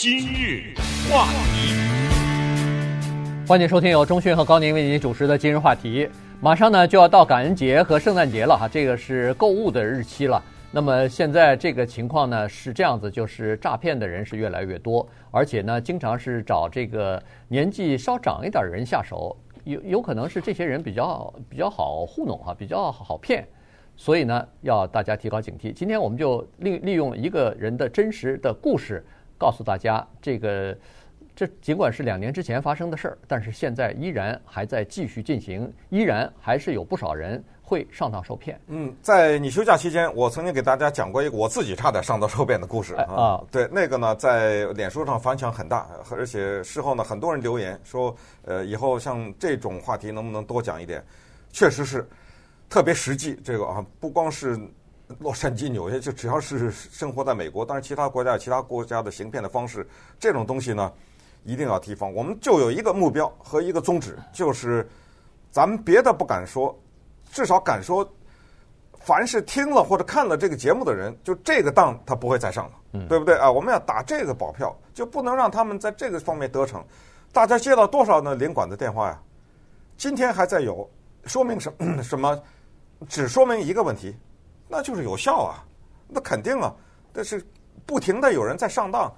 今日话题，欢迎收听由钟讯和高宁为您主持的今日话题。马上呢就要到感恩节和圣诞节了哈，这个是购物的日期了。那么现在这个情况呢是这样子，就是诈骗的人是越来越多，而且呢经常是找这个年纪稍长一点的人下手，有有可能是这些人比较比较好糊弄哈，比较好骗，所以呢要大家提高警惕。今天我们就利利用一个人的真实的故事。告诉大家，这个这尽管是两年之前发生的事儿，但是现在依然还在继续进行，依然还是有不少人会上当受骗。嗯，在你休假期间，我曾经给大家讲过一个我自己差点上当受骗的故事啊。对，那个呢，在脸书上反响很大，而且事后呢，很多人留言说，呃，以后像这种话题能不能多讲一点？确实是特别实际。这个啊，不光是。洛杉矶、纽约，就只要是生活在美国，当然其他国家有其他国家的行骗的方式，这种东西呢，一定要提防。我们就有一个目标和一个宗旨，就是咱们别的不敢说，至少敢说，凡是听了或者看了这个节目的人，就这个当他不会再上了，嗯、对不对啊？我们要打这个保票，就不能让他们在这个方面得逞。大家接到多少呢？领馆的电话呀？今天还在有，说明什么？什么？只说明一个问题。那就是有效啊，那肯定啊，但是不停的有人在上当，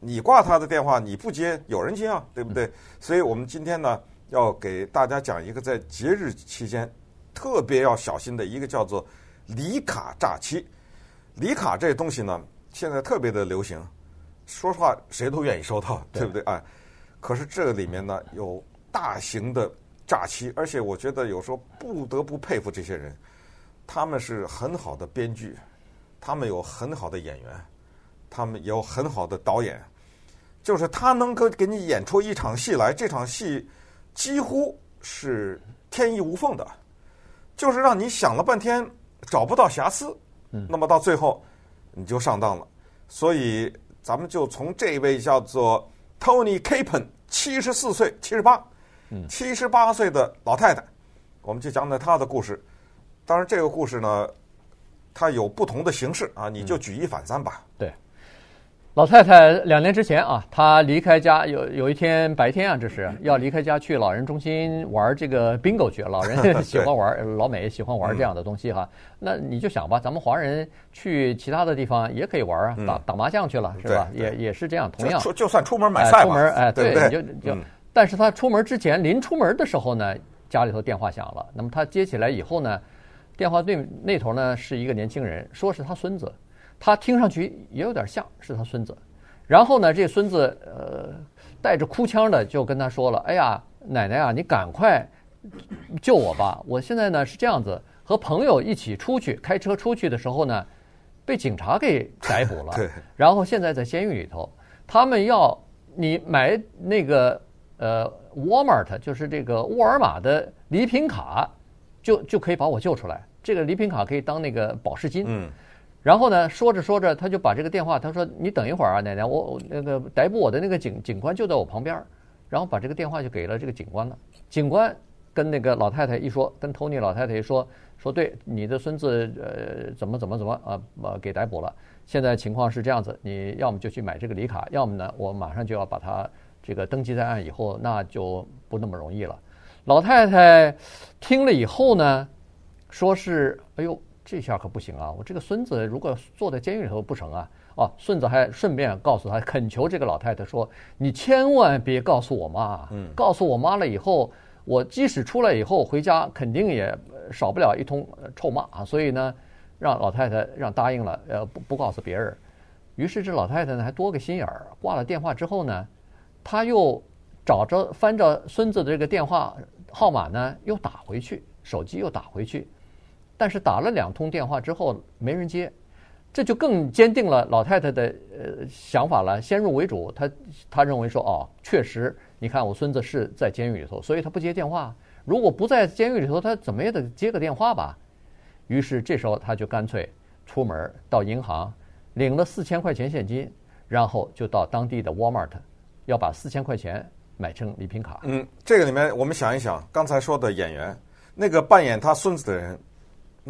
你挂他的电话你不接，有人接啊，对不对？所以我们今天呢，要给大家讲一个在节日期间特别要小心的一个叫做礼卡诈欺。礼卡这东西呢，现在特别的流行，说实话谁都愿意收到，对不对？哎，可是这个里面呢有大型的诈欺，而且我觉得有时候不得不佩服这些人。他们是很好的编剧，他们有很好的演员，他们有很好的导演，就是他能够给你演出一场戏来，这场戏几乎是天衣无缝的，就是让你想了半天找不到瑕疵，那么到最后你就上当了。所以咱们就从这位叫做 Tony Capen，七十四岁，七十八，七十八岁的老太太，我们就讲讲她的故事。当然，这个故事呢，它有不同的形式啊，你就举一反三吧。嗯、对，老太太两年之前啊，她离开家，有有一天白天啊，这是 要离开家去老人中心玩这个 bingo 去，老人 喜欢玩，对老美喜欢玩这样的东西哈。嗯、那你就想吧，咱们华人去其他的地方也可以玩啊，打、嗯、打麻将去了是吧？也也是这样，同样就，就算出门买菜嘛，出门哎，对，对你就就，嗯、但是他出门之前，临出门的时候呢，家里头电话响了，那么他接起来以后呢？电话对那头呢是一个年轻人，说是他孙子，他听上去也有点像是他孙子。然后呢，这孙子呃带着哭腔的就跟他说了：“哎呀，奶奶啊，你赶快救我吧！我现在呢是这样子，和朋友一起出去开车出去的时候呢，被警察给逮捕了。然后现在在监狱里头，他们要你买那个呃 Walmart，就是这个沃尔玛的礼品卡，就就可以把我救出来。”这个礼品卡可以当那个保释金，嗯，然后呢，说着说着，他就把这个电话，他说：“你等一会儿啊，奶奶，我我那个逮捕我的那个警警官就在我旁边，然后把这个电话就给了这个警官了。警官跟那个老太太一说，跟托尼老太太一说，说对，你的孙子呃怎么怎么怎么啊呃给逮捕了。现在情况是这样子，你要么就去买这个礼卡，要么呢，我马上就要把他这个登记在案，以后那就不那么容易了。老太太听了以后呢。说是，哎呦，这下可不行啊！我这个孙子如果坐在监狱里头不成啊？哦，孙子还顺便告诉他，恳求这个老太太说：“你千万别告诉我妈，嗯，告诉我妈了以后，我即使出来以后回家，肯定也少不了一通臭骂啊！”所以呢，让老太太让答应了，呃，不不告诉别人。于是这老太太呢还多个心眼儿，挂了电话之后呢，她又找着翻着孙子的这个电话号码呢，又打回去，手机又打回去。但是打了两通电话之后没人接，这就更坚定了老太太的呃想法了。先入为主，她她认为说哦，确实，你看我孙子是在监狱里头，所以他不接电话。如果不在监狱里头，他怎么也得接个电话吧。于是这时候他就干脆出门到银行领了四千块钱现金，然后就到当地的 Walmart 要把四千块钱买成礼品卡。嗯，这个里面我们想一想，刚才说的演员，那个扮演他孙子的人。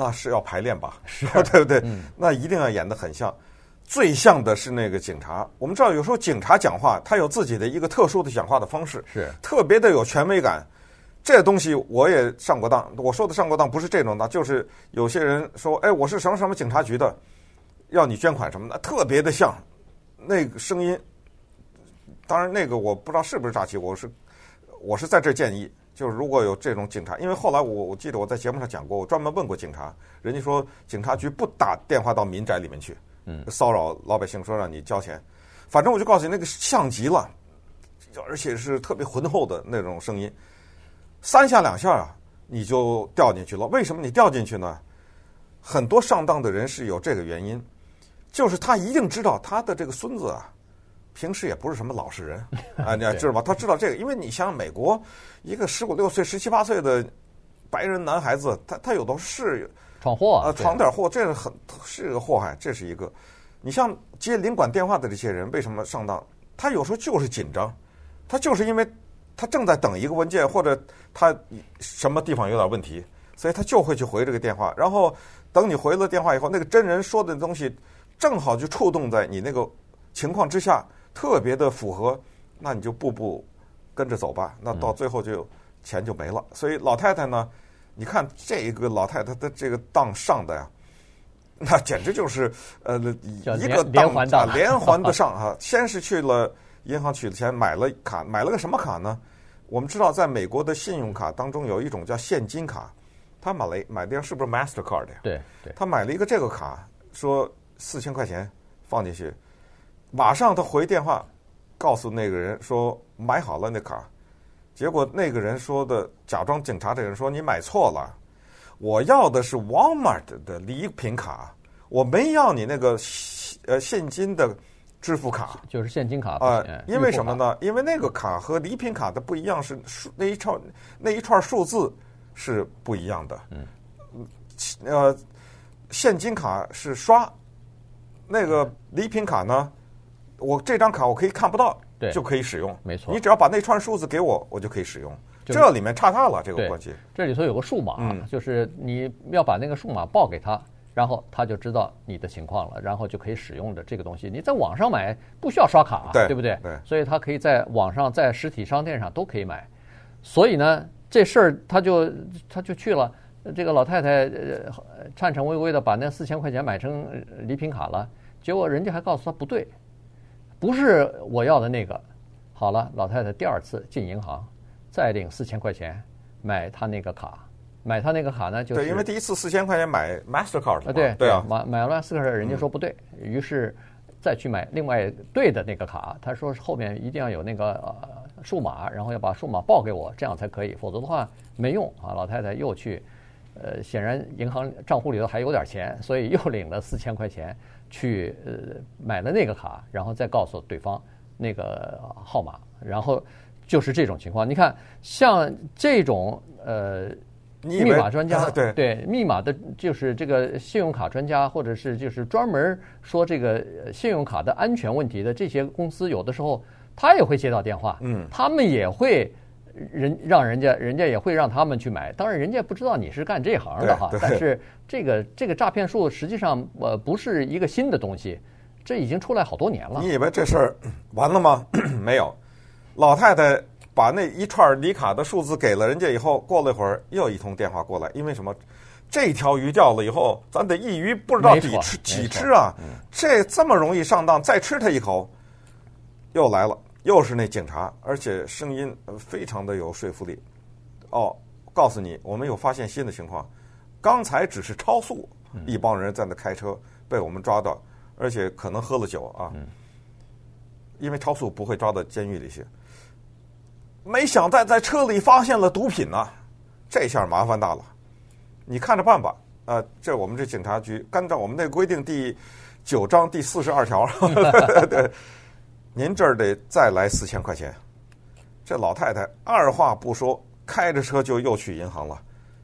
那是要排练吧，是啊，对不对？嗯、那一定要演得很像。最像的是那个警察。我们知道，有时候警察讲话，他有自己的一个特殊的讲话的方式，是特别的有权威感。这东西我也上过当。我说的上过当不是这种当，就是有些人说：“哎，我是什么什么警察局的，要你捐款什么的，特别的像那个声音。”当然，那个我不知道是不是诈欺。我是我是在这建议，就是如果有这种警察，因为后来我我记得我在节目上讲过，我专门问过警察，人家说警察局不打电话到民宅里面去，嗯，骚扰老百姓说让你交钱。反正我就告诉你，那个像极了，而且是特别浑厚的那种声音，三下两下啊，你就掉进去了。为什么你掉进去呢？很多上当的人是有这个原因，就是他一定知道他的这个孙子啊。平时也不是什么老实人 啊，你知道吧？他知道这个，因为你想想，美国一个十五六岁、十七八岁的白人男孩子，他他有的是闯祸啊，闯点祸，这是很是个祸害，这是一个。你像接领馆电话的这些人，为什么上当？他有时候就是紧张，他就是因为他正在等一个文件，或者他什么地方有点问题，所以他就会去回这个电话。然后等你回了电话以后，那个真人说的东西正好就触动在你那个情况之下。特别的符合，那你就步步跟着走吧。那到最后就钱就没了。所以老太太呢，你看这个老太太的这个当上的呀，那简直就是呃一个连环当连环的上啊！先是去了银行取了钱，买了卡，买了个什么卡呢？我们知道，在美国的信用卡当中有一种叫现金卡，他买了买的是不是 Mastercard 呀？对对，他买了一个这个卡，说四千块钱放进去。马上他回电话，告诉那个人说买好了那卡，结果那个人说的假装警察的人说，你买错了，我要的是 Walmart 的礼品卡，我没要你那个呃现金的支付卡，就是现金卡啊，因为什么呢？因为那个卡和礼品卡的不一样，是数那一串那一串数字是不一样的。嗯，呃，现金卡是刷，那个礼品卡呢？我这张卡我可以看不到，对，就可以使用。没错，你只要把那串数字给我，我就可以使用。这里面差大了，这个关系。这里头有个数码，嗯、就是你要把那个数码报给他，然后他就知道你的情况了，然后就可以使用的这个东西。你在网上买不需要刷卡，对，对不对？对。所以他可以在网上、在实体商店上都可以买。所以呢，这事儿他就他就去了。这个老太太呃颤颤巍巍的把那四千块钱买成礼品卡了，结果人家还告诉他不对。不是我要的那个，好了，老太太第二次进银行，再领四千块钱买她那个卡，买她那个卡呢，就是对，因为第一次四千块钱买 Mastercard 啊，对对啊，买买了 Mastercard，人家说不对，于是再去买另外对的那个卡，他说后面一定要有那个呃数码，然后要把数码报给我，这样才可以，否则的话没用啊。老太太又去，呃，显然银行账户里头还有点钱，所以又领了四千块钱。去呃买了那个卡，然后再告诉对方那个号码，然后就是这种情况。你看，像这种呃密码专家，对对，密码的就是这个信用卡专家，或者是就是专门说这个信用卡的安全问题的这些公司，有的时候他也会接到电话，嗯，他们也会。人让人家，人家也会让他们去买。当然，人家不知道你是干这行的哈。但是这个这个诈骗术实际上呃不是一个新的东西，这已经出来好多年了。你以为这事儿完了吗？没有，老太太把那一串礼卡的数字给了人家以后，过了一会儿又一通电话过来，因为什么？这条鱼掉了以后，咱得一鱼不知道几吃几吃啊？这这么容易上当，再吃它一口，又来了。又是那警察，而且声音非常的有说服力。哦，告诉你，我们有发现新的情况。刚才只是超速，一帮人在那开车被我们抓到，而且可能喝了酒啊。因为超速不会抓到监狱里去。没想到在车里发现了毒品呢，这下麻烦大了。你看着办吧。啊，这我们这警察局，按照我们那规定第九章第四十二条。对。您这儿得再来四千块钱，这老太太二话不说，开着车就又去银行了，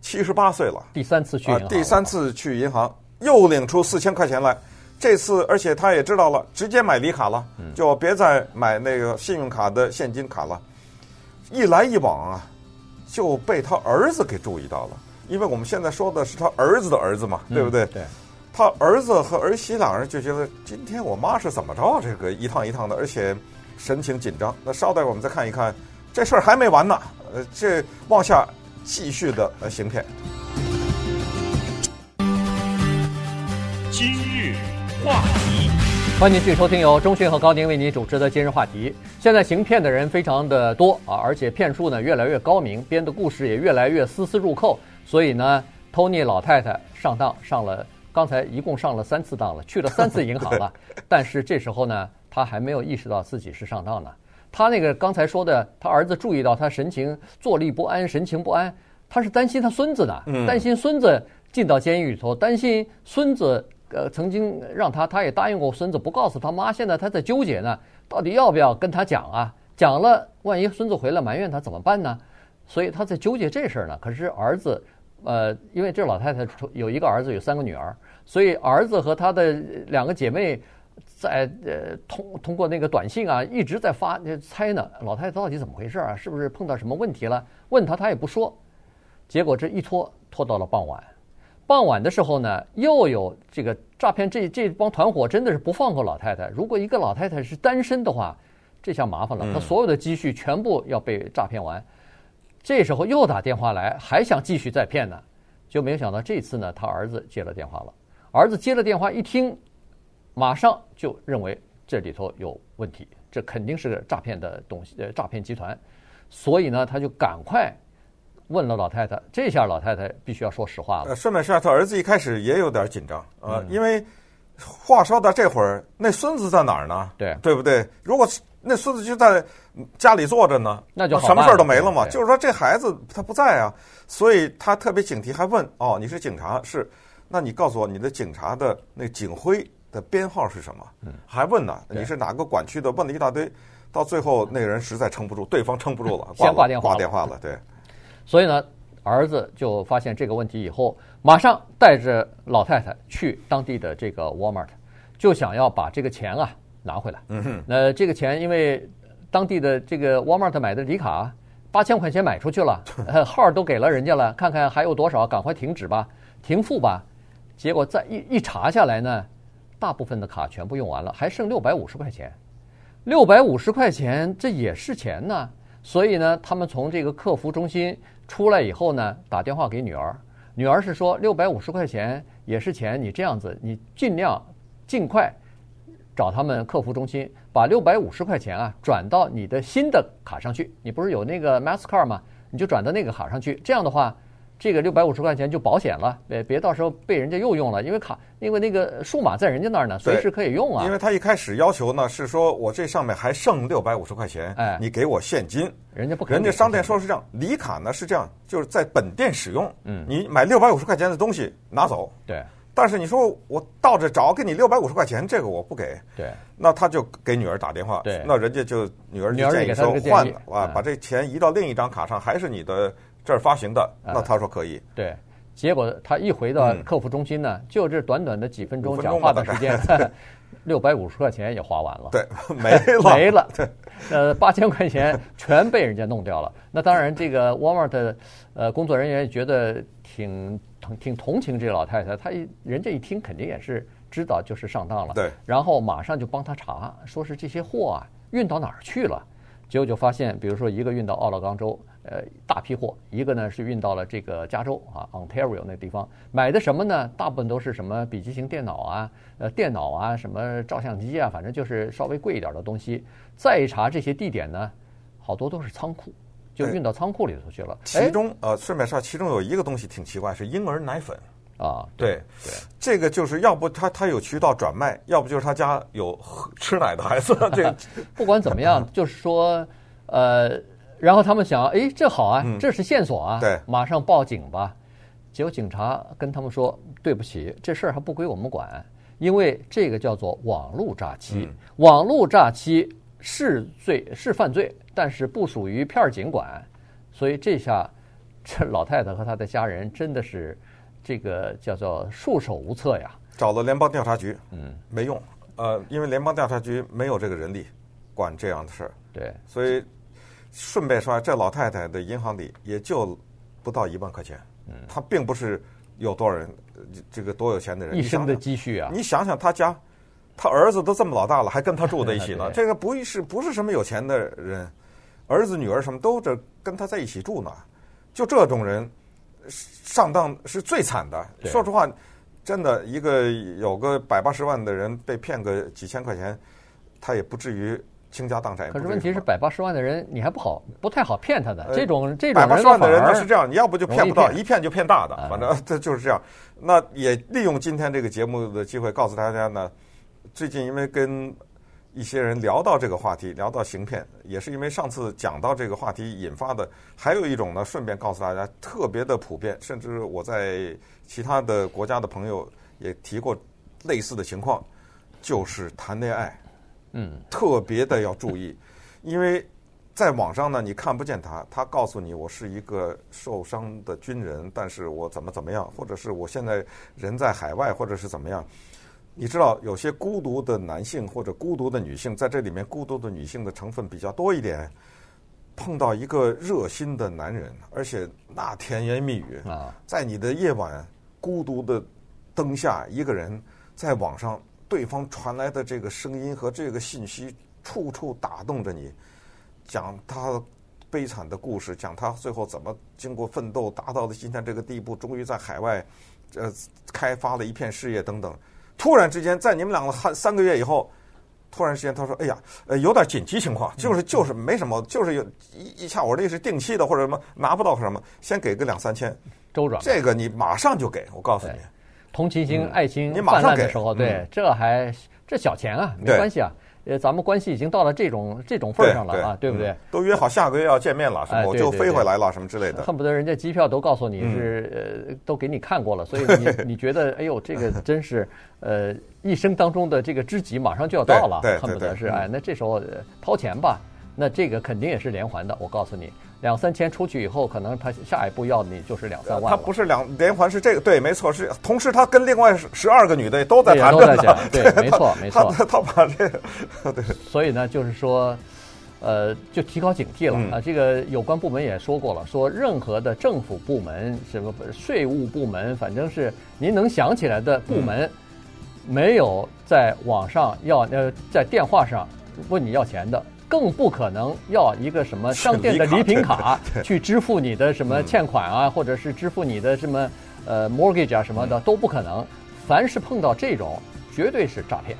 七十八岁了，第三次去银行，啊，第三次去银行又领出四千块钱来，这次而且他也知道了，直接买礼卡了，就别再买那个信用卡的现金卡了，一来一往啊，就被他儿子给注意到了，因为我们现在说的是他儿子的儿子嘛，对不对？对。他儿子和儿媳两人就觉得今天我妈是怎么着？这个一趟一趟的，而且神情紧张。那稍待我们再看一看，这事儿还没完呢。呃，这往下继续的呃行骗。今日话题，欢迎继续收听由钟迅和高宁为您主持的今日话题。现在行骗的人非常的多啊，而且骗术呢越来越高明，编的故事也越来越丝丝入扣。所以呢，托尼老太太上当上了，刚才一共上了三次当了，去了三次银行了。但是这时候呢，他还没有意识到自己是上当呢。他那个刚才说的，他儿子注意到他神情坐立不安，神情不安，他是担心他孙子的，担心孙子进到监狱里头，担心孙子。呃，曾经让他，他也答应过孙子不告诉他妈。现在他在纠结呢，到底要不要跟他讲啊？讲了，万一孙子回来埋怨他怎么办呢？所以他在纠结这事儿呢。可是儿子，呃，因为这老太太有一个儿子，有三个女儿，所以儿子和他的两个姐妹在呃通通过那个短信啊，一直在发猜呢。老太太到底怎么回事啊？是不是碰到什么问题了？问他他也不说。结果这一拖拖到了傍晚。傍晚的时候呢，又有这个诈骗，这这帮团伙真的是不放过老太太。如果一个老太太是单身的话，这下麻烦了，她所有的积蓄全部要被诈骗完。这时候又打电话来，还想继续再骗呢，就没有想到这次呢，他儿子接了电话了。儿子接了电话一听，马上就认为这里头有问题，这肯定是诈骗的东西，呃，诈骗集团。所以呢，他就赶快。问了老太太，这下老太太必须要说实话了。呃，顺便说下，他儿子一开始也有点紧张啊，因为话说到这会儿，那孙子在哪儿呢？对，对不对？如果那孙子就在家里坐着呢，那就什么事儿都没了嘛。就是说这孩子他不在啊，所以他特别警惕，还问哦，你是警察是？那你告诉我你的警察的那警徽的编号是什么？嗯，还问呢，你是哪个管区的？问了一大堆，到最后那个人实在撑不住，对方撑不住了，先挂电话，挂电话了，对。所以呢，儿子就发现这个问题以后，马上带着老太太去当地的这个 Walmart，就想要把这个钱啊拿回来。嗯哼。那这个钱，因为当地的这个 Walmart 买的礼卡八千块钱买出去了，号都给了人家了，看看还有多少，赶快停止吧，停付吧。结果再一一查下来呢，大部分的卡全部用完了，还剩六百五十块钱。六百五十块钱，这也是钱呢。所以呢，他们从这个客服中心。出来以后呢，打电话给女儿，女儿是说六百五十块钱也是钱，你这样子，你尽量尽快找他们客服中心，把六百五十块钱啊转到你的新的卡上去。你不是有那个 Mastercard 吗？你就转到那个卡上去，这样的话。这个六百五十块钱就保险了，别别到时候被人家又用了，因为卡，因为那个数码在人家那儿呢，随时可以用啊。因为他一开始要求呢是说，我这上面还剩六百五十块钱，哎，你给我现金，人家不，人家商店说是这样，礼卡呢是这样，就是在本店使用，嗯，你买六百五十块钱的东西拿走，对，但是你说我倒着找给你六百五十块钱，这个我不给，对，那他就给女儿打电话，对，那人家就女儿就建议说换了，啊，把这钱移到另一张卡上，还是你的这儿发行的，那他说可以，对。结果他一回到客服中心呢，嗯、就这短短的几分钟讲话的时间，六百五十块钱也花完了，对，没了，没了，对，呃，八千块钱全被人家弄掉了。那当然，这个 Walmart 的呃工作人员觉得挺挺挺同情这老太太，他一人家一听肯定也是知道就是上当了，对，然后马上就帮他查，说是这些货啊运到哪儿去了，结果就发现，比如说一个运到奥勒冈州。呃，大批货，一个呢是运到了这个加州啊，Ontario 那地方买的什么呢？大部分都是什么笔记型电脑啊，呃，电脑啊，什么照相机啊，反正就是稍微贵一点的东西。再一查这些地点呢，好多都是仓库，就运到仓库里头去了。其中呃，顺便说，其中有一个东西挺奇怪，是婴儿奶粉啊。对对，这个就是要不他他有渠道转卖，要不就是他家有吃奶的孩子。这个不管怎么样，就是说呃。然后他们想，哎，这好啊，这是线索啊，嗯、对，马上报警吧。结果警察跟他们说：“对不起，这事儿还不归我们管，因为这个叫做网络诈欺，嗯、网络诈欺是罪是犯罪，但是不属于片儿警管。所以这下，这老太太和她的家人真的是这个叫做束手无策呀。找了联邦调查局，嗯，没用，呃，因为联邦调查局没有这个人力管这样的事儿，对，所以。顺便说，这老太太的银行里也就不到一万块钱，她并不是有多少人，这个多有钱的人，一生的积蓄啊！你想想她家，她儿子都这么老大了，还跟她住在一起呢。这个不是不是什么有钱的人，儿子女儿什么都这跟她在一起住呢。就这种人上当是最惨的。说实话，真的一个有个百八十万的人被骗个几千块钱，他也不至于。倾家荡产，可是问题是百八十万的人，你还不好，不太好骗他的。这种这种百八十万的人呢是这样，你要不就骗不到，一骗就骗大的，反正 这就是这样。那也利用今天这个节目的机会，告诉大家呢，最近因为跟一些人聊到这个话题，聊到行骗，也是因为上次讲到这个话题引发的。还有一种呢，顺便告诉大家，特别的普遍，甚至我在其他的国家的朋友也提过类似的情况，就是谈恋爱。嗯，特别的要注意，因为在网上呢，你看不见他，他告诉你我是一个受伤的军人，但是我怎么怎么样，或者是我现在人在海外，或者是怎么样。你知道，有些孤独的男性或者孤独的女性，在这里面孤独的女性的成分比较多一点，碰到一个热心的男人，而且那甜言蜜语啊，在你的夜晚孤独的灯下，一个人在网上。对方传来的这个声音和这个信息，处处打动着你，讲他悲惨的故事，讲他最后怎么经过奋斗达到了今天这个地步，终于在海外呃开发了一片事业等等。突然之间，在你们两个三三个月以后，突然之间他说：“哎呀，呃，有点紧急情况，就是就是没什么，就是有一一下我这是定期的或者什么拿不到什么，先给个两三千周转，这个你马上就给我告诉你。”同情心、爱心泛滥的时候，对，这还这小钱啊，没关系啊。呃，咱们关系已经到了这种这种份儿上了啊，对不对？都约好下个月要见面了，什么我就飞回来了，什么之类的。恨不得人家机票都告诉你是呃，都给你看过了，所以你 你觉得，哎呦，这个真是呃一生当中的这个知己马上就要到了，恨不得是哎，那这时候掏钱吧，那这个肯定也是连环的，我告诉你。两三千出去以后，可能他下一步要你就是两三万。他不是两连环，是这个对，没错，是同时他跟另外十二个女的都在谈着呢。对，没错，没错。他他把这个，对。所以呢，就是说，呃，就提高警惕了啊。这个有关部门也说过了，说任何的政府部门、什么税务部门，反正是您能想起来的部门，没有在网上要呃在电话上问你要钱的。更不可能要一个什么商店的礼品卡去支付你的什么欠款啊，或者是支付你的什么呃 mortgage 啊什么的都不可能。凡是碰到这种，绝对是诈骗。